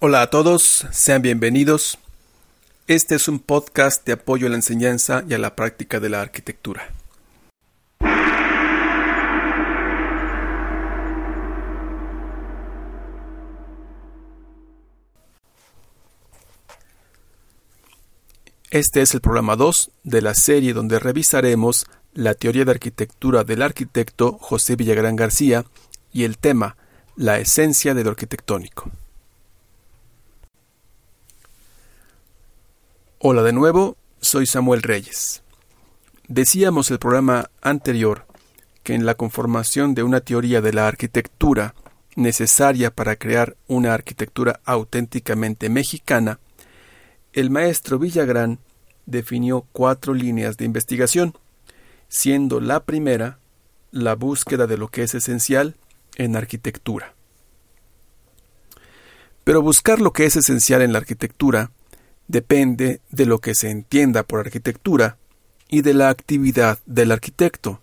Hola a todos, sean bienvenidos. Este es un podcast de apoyo a la enseñanza y a la práctica de la arquitectura. Este es el programa 2 de la serie donde revisaremos la teoría de arquitectura del arquitecto José Villagrán García y el tema La esencia de lo arquitectónico. Hola de nuevo, soy Samuel Reyes. Decíamos el programa anterior que en la conformación de una teoría de la arquitectura necesaria para crear una arquitectura auténticamente mexicana, el maestro Villagrán definió cuatro líneas de investigación, siendo la primera la búsqueda de lo que es esencial en arquitectura. Pero buscar lo que es esencial en la arquitectura depende de lo que se entienda por arquitectura y de la actividad del arquitecto.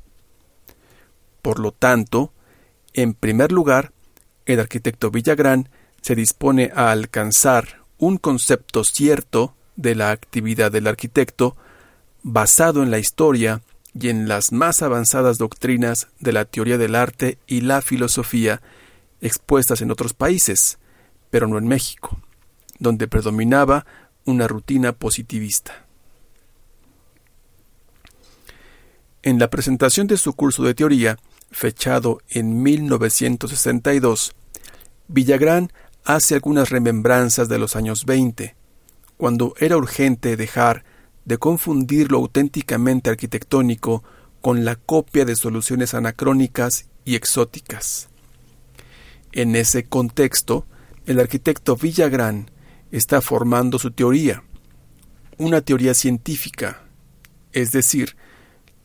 Por lo tanto, en primer lugar, el arquitecto Villagrán se dispone a alcanzar un concepto cierto de la actividad del arquitecto basado en la historia y en las más avanzadas doctrinas de la teoría del arte y la filosofía expuestas en otros países, pero no en México, donde predominaba una rutina positivista. En la presentación de su curso de teoría, fechado en 1962, Villagrán hace algunas remembranzas de los años 20, cuando era urgente dejar de confundir lo auténticamente arquitectónico con la copia de soluciones anacrónicas y exóticas. En ese contexto, el arquitecto Villagrán está formando su teoría, una teoría científica, es decir,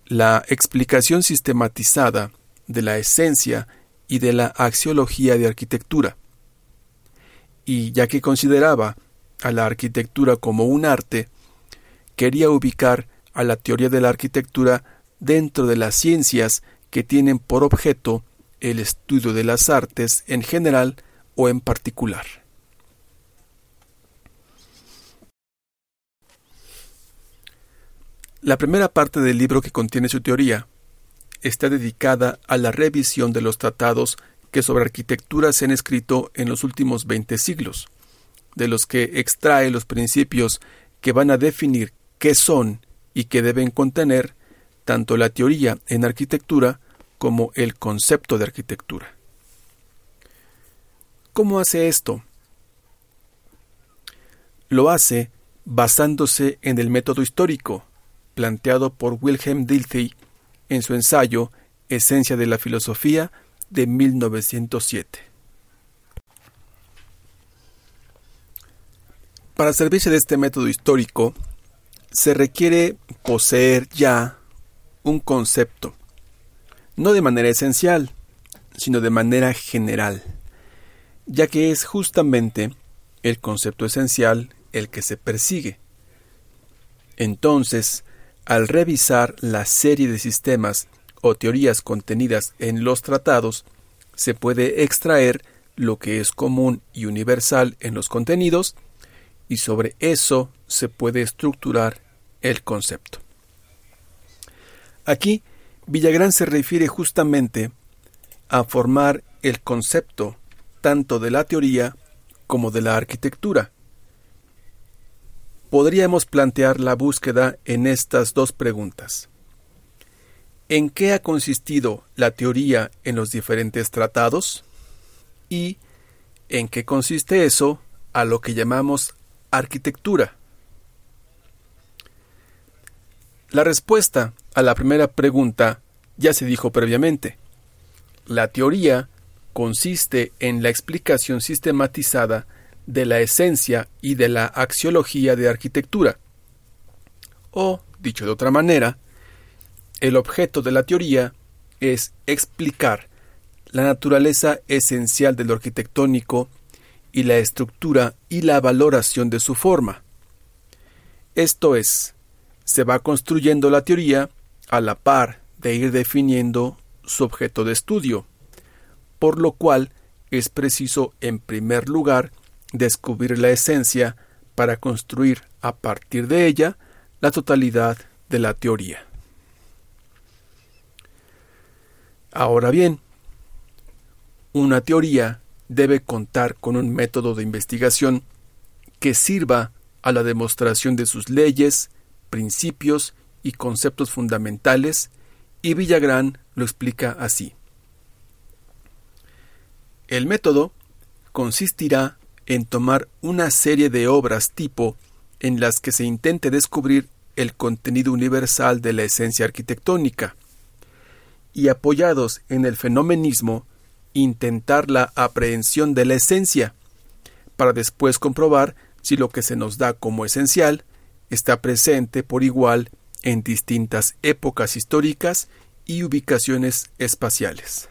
la explicación sistematizada de la esencia y de la axiología de arquitectura y ya que consideraba a la arquitectura como un arte, quería ubicar a la teoría de la arquitectura dentro de las ciencias que tienen por objeto el estudio de las artes en general o en particular. La primera parte del libro que contiene su teoría está dedicada a la revisión de los tratados que sobre arquitectura se han escrito en los últimos veinte siglos, de los que extrae los principios que van a definir qué son y qué deben contener tanto la teoría en arquitectura como el concepto de arquitectura. ¿Cómo hace esto? Lo hace basándose en el método histórico, planteado por Wilhelm Dilthey en su ensayo Esencia de la Filosofía de 1907. Para servirse de este método histórico, se requiere poseer ya un concepto, no de manera esencial, sino de manera general, ya que es justamente el concepto esencial el que se persigue. Entonces, al revisar la serie de sistemas o teorías contenidas en los tratados, se puede extraer lo que es común y universal en los contenidos y sobre eso se puede estructurar el concepto. Aquí, Villagrán se refiere justamente a formar el concepto tanto de la teoría como de la arquitectura. Podríamos plantear la búsqueda en estas dos preguntas en qué ha consistido la teoría en los diferentes tratados y en qué consiste eso a lo que llamamos arquitectura. La respuesta a la primera pregunta ya se dijo previamente. La teoría consiste en la explicación sistematizada de la esencia y de la axiología de arquitectura. O, dicho de otra manera, el objeto de la teoría es explicar la naturaleza esencial de lo arquitectónico y la estructura y la valoración de su forma. Esto es, se va construyendo la teoría a la par de ir definiendo su objeto de estudio, por lo cual es preciso en primer lugar descubrir la esencia para construir a partir de ella la totalidad de la teoría. Ahora bien, una teoría debe contar con un método de investigación que sirva a la demostración de sus leyes, principios y conceptos fundamentales, y Villagrán lo explica así. El método consistirá en tomar una serie de obras tipo en las que se intente descubrir el contenido universal de la esencia arquitectónica, y apoyados en el fenomenismo, intentar la aprehensión de la esencia, para después comprobar si lo que se nos da como esencial está presente por igual en distintas épocas históricas y ubicaciones espaciales.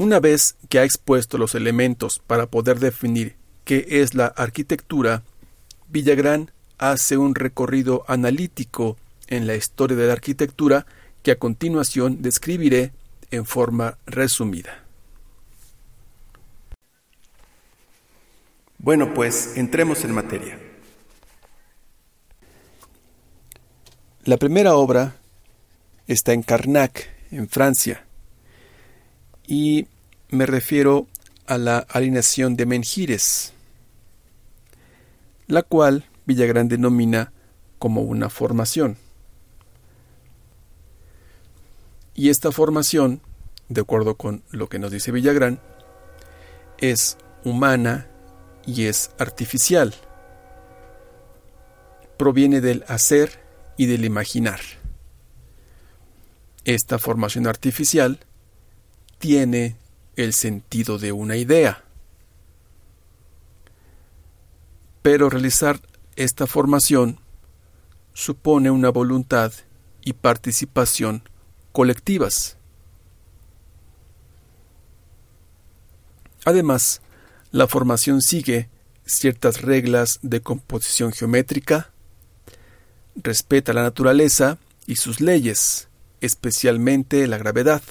Una vez que ha expuesto los elementos para poder definir qué es la arquitectura, Villagrán hace un recorrido analítico en la historia de la arquitectura que a continuación describiré en forma resumida. Bueno, pues entremos en materia. La primera obra está en Carnac, en Francia, y me refiero a la alineación de Menjires, la cual Villagrán denomina como una formación. Y esta formación, de acuerdo con lo que nos dice Villagrán, es humana y es artificial. Proviene del hacer y del imaginar. Esta formación artificial tiene el sentido de una idea. Pero realizar esta formación supone una voluntad y participación colectivas. Además, la formación sigue ciertas reglas de composición geométrica, respeta la naturaleza y sus leyes, especialmente la gravedad.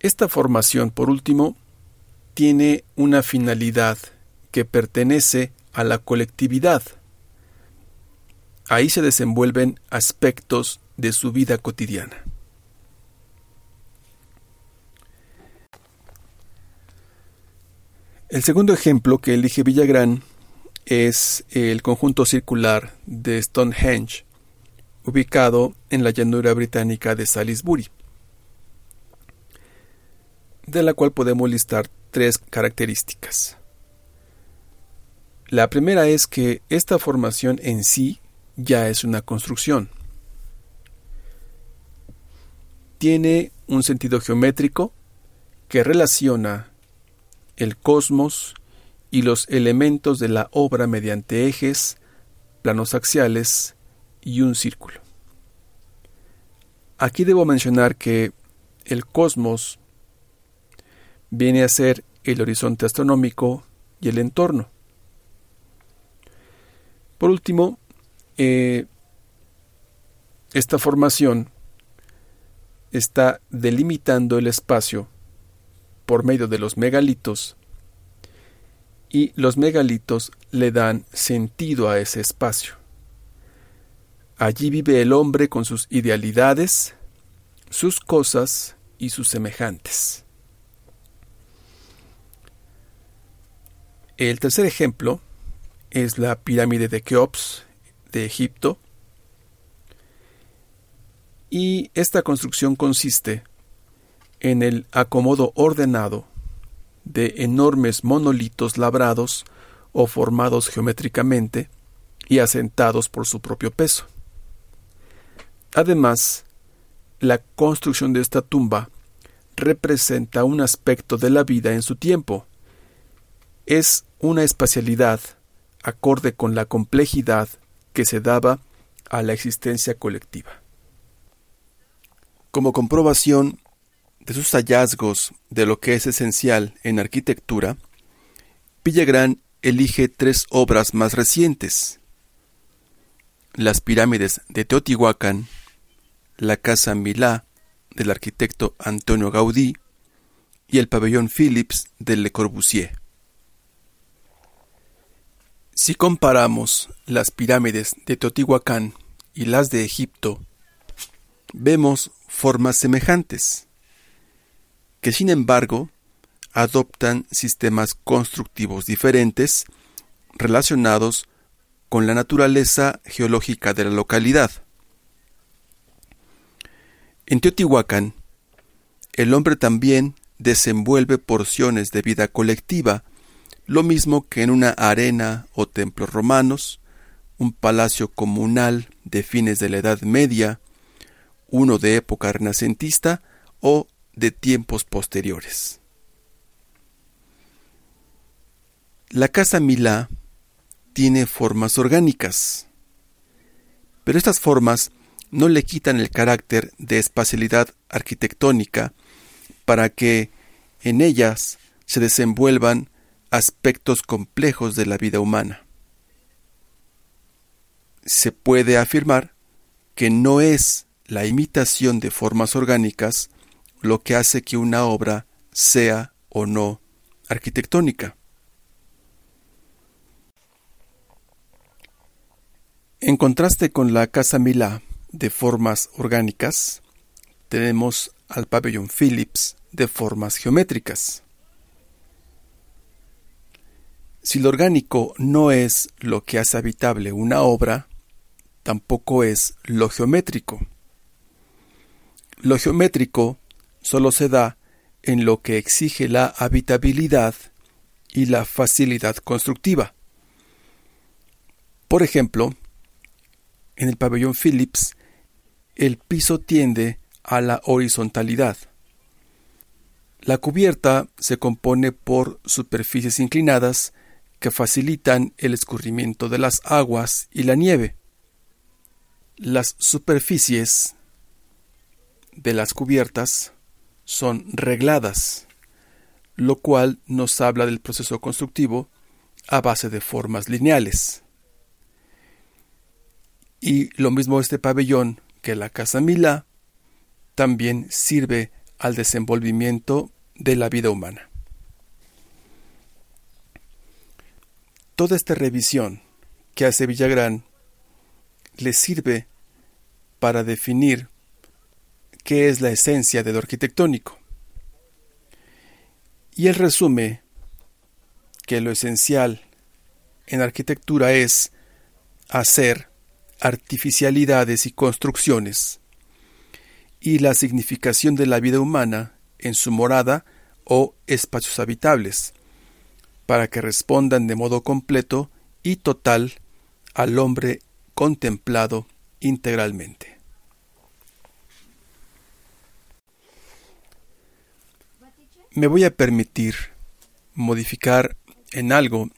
Esta formación, por último, tiene una finalidad que pertenece a la colectividad. Ahí se desenvuelven aspectos de su vida cotidiana. El segundo ejemplo que elige Villagrán es el conjunto circular de Stonehenge, ubicado en la llanura británica de Salisbury, de la cual podemos listar tres características. La primera es que esta formación en sí ya es una construcción. Tiene un sentido geométrico que relaciona el cosmos y los elementos de la obra mediante ejes, planos axiales y un círculo. Aquí debo mencionar que el cosmos viene a ser el horizonte astronómico y el entorno. Por último, eh, esta formación está delimitando el espacio por medio de los megalitos y los megalitos le dan sentido a ese espacio. Allí vive el hombre con sus idealidades, sus cosas y sus semejantes. El tercer ejemplo es la pirámide de Keops de Egipto, y esta construcción consiste en el acomodo ordenado de enormes monolitos labrados o formados geométricamente y asentados por su propio peso. Además, la construcción de esta tumba representa un aspecto de la vida en su tiempo. Es una espacialidad acorde con la complejidad que se daba a la existencia colectiva. Como comprobación de sus hallazgos de lo que es esencial en arquitectura, Villagrán elige tres obras más recientes. Las pirámides de Teotihuacán, la Casa Milá del arquitecto Antonio Gaudí y el pabellón Phillips de Le Corbusier. Si comparamos las pirámides de Teotihuacán y las de Egipto, vemos formas semejantes, que sin embargo adoptan sistemas constructivos diferentes relacionados con la naturaleza geológica de la localidad. En Teotihuacán, el hombre también desenvuelve porciones de vida colectiva, lo mismo que en una arena o templos romanos, un palacio comunal de fines de la Edad Media, uno de época renacentista o de tiempos posteriores. La casa Milá tiene formas orgánicas, pero estas formas no le quitan el carácter de espacialidad arquitectónica para que en ellas se desenvuelvan aspectos complejos de la vida humana. Se puede afirmar que no es la imitación de formas orgánicas lo que hace que una obra sea o no arquitectónica. En contraste con la Casa Milá de formas orgánicas, tenemos al pabellón Phillips de formas geométricas. Si lo orgánico no es lo que hace habitable una obra, tampoco es lo geométrico. Lo geométrico solo se da en lo que exige la habitabilidad y la facilidad constructiva. Por ejemplo, en el pabellón Phillips, el piso tiende a la horizontalidad. La cubierta se compone por superficies inclinadas que facilitan el escurrimiento de las aguas y la nieve. Las superficies de las cubiertas son regladas, lo cual nos habla del proceso constructivo a base de formas lineales. Y lo mismo este pabellón que la Casa Milá también sirve al desenvolvimiento de la vida humana. Toda esta revisión que hace Villagrán le sirve para definir qué es la esencia de lo arquitectónico. Y él resume que lo esencial en arquitectura es hacer artificialidades y construcciones, y la significación de la vida humana en su morada o espacios habitables, para que respondan de modo completo y total al hombre contemplado integralmente. Me voy a permitir modificar en algo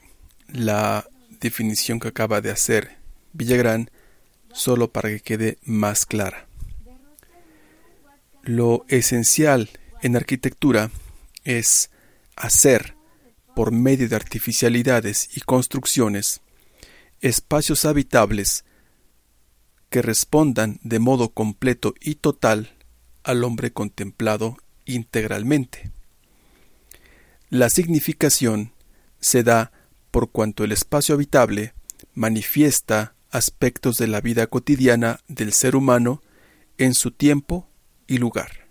la definición que acaba de hacer Villagrán solo para que quede más clara. Lo esencial en arquitectura es hacer, por medio de artificialidades y construcciones, espacios habitables que respondan de modo completo y total al hombre contemplado integralmente. La significación se da por cuanto el espacio habitable manifiesta aspectos de la vida cotidiana del ser humano en su tiempo y lugar.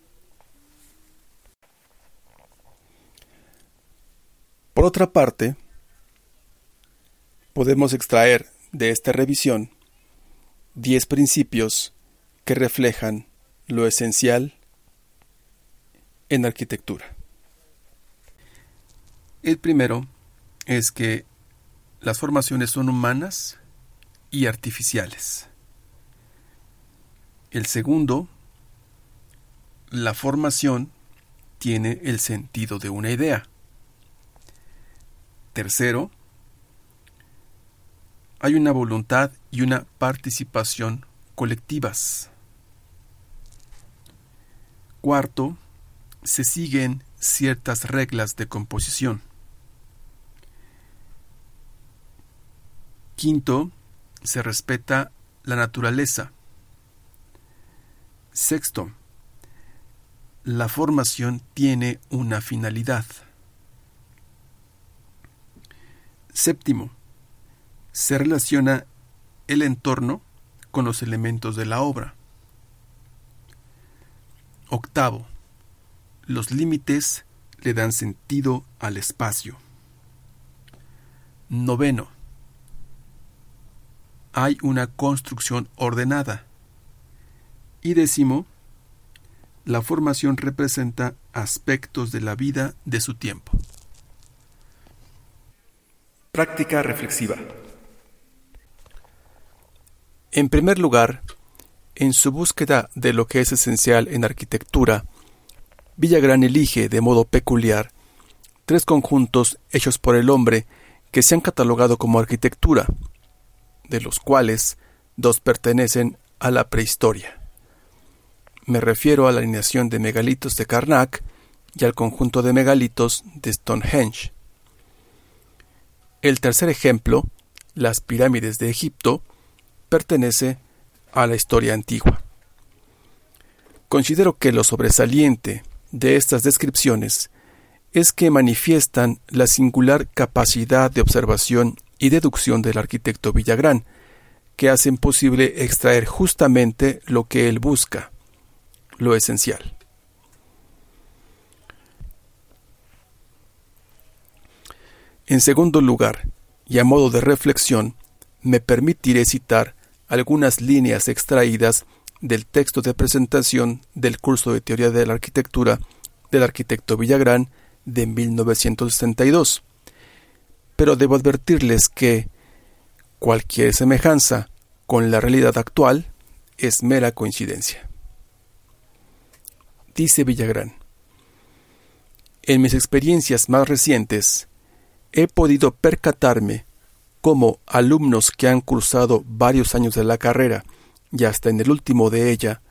Por otra parte, podemos extraer de esta revisión diez principios que reflejan lo esencial en arquitectura. El primero es que las formaciones son humanas y artificiales. El segundo, la formación tiene el sentido de una idea. Tercero, hay una voluntad y una participación colectivas. Cuarto, se siguen ciertas reglas de composición. Quinto, se respeta la naturaleza. Sexto, la formación tiene una finalidad. Séptimo, se relaciona el entorno con los elementos de la obra. Octavo, los límites le dan sentido al espacio. Noveno, hay una construcción ordenada. Y décimo, la formación representa aspectos de la vida de su tiempo. Práctica reflexiva. En primer lugar, en su búsqueda de lo que es esencial en arquitectura, Villagrán elige de modo peculiar tres conjuntos hechos por el hombre que se han catalogado como arquitectura, de los cuales dos pertenecen a la prehistoria. Me refiero a la alineación de megalitos de Karnak y al conjunto de megalitos de Stonehenge. El tercer ejemplo, las pirámides de Egipto, pertenece a la historia antigua. Considero que lo sobresaliente de estas descripciones es que manifiestan la singular capacidad de observación y deducción del arquitecto Villagrán, que hacen posible extraer justamente lo que él busca, lo esencial. En segundo lugar, y a modo de reflexión, me permitiré citar algunas líneas extraídas del texto de presentación del curso de Teoría de la Arquitectura del arquitecto Villagrán de 1962. Pero debo advertirles que cualquier semejanza con la realidad actual es mera coincidencia. Dice Villagrán, en mis experiencias más recientes he podido percatarme como alumnos que han cursado varios años de la carrera y hasta en el último de ella,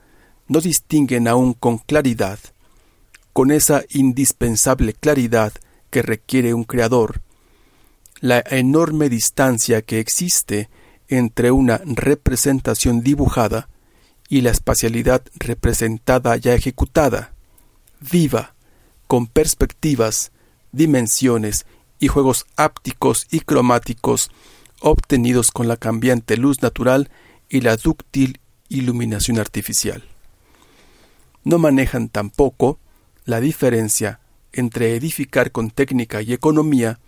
no distinguen aún con claridad, con esa indispensable claridad que requiere un creador, la enorme distancia que existe entre una representación dibujada y la espacialidad representada ya ejecutada, viva, con perspectivas, dimensiones y juegos ápticos y cromáticos obtenidos con la cambiante luz natural y la dúctil iluminación artificial. No manejan tampoco la diferencia entre edificar con técnica y economía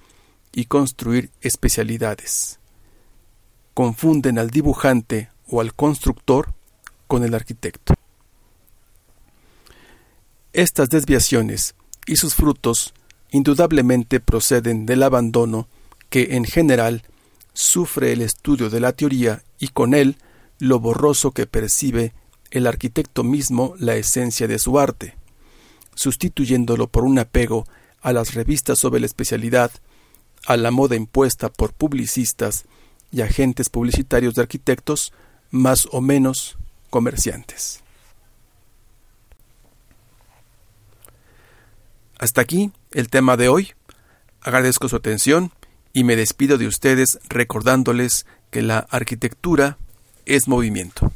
y construir especialidades. Confunden al dibujante o al constructor con el arquitecto. Estas desviaciones y sus frutos indudablemente proceden del abandono que en general sufre el estudio de la teoría y con él lo borroso que percibe el arquitecto mismo la esencia de su arte, sustituyéndolo por un apego a las revistas sobre la especialidad, a la moda impuesta por publicistas y agentes publicitarios de arquitectos más o menos comerciantes. Hasta aquí el tema de hoy. Agradezco su atención y me despido de ustedes recordándoles que la arquitectura es movimiento.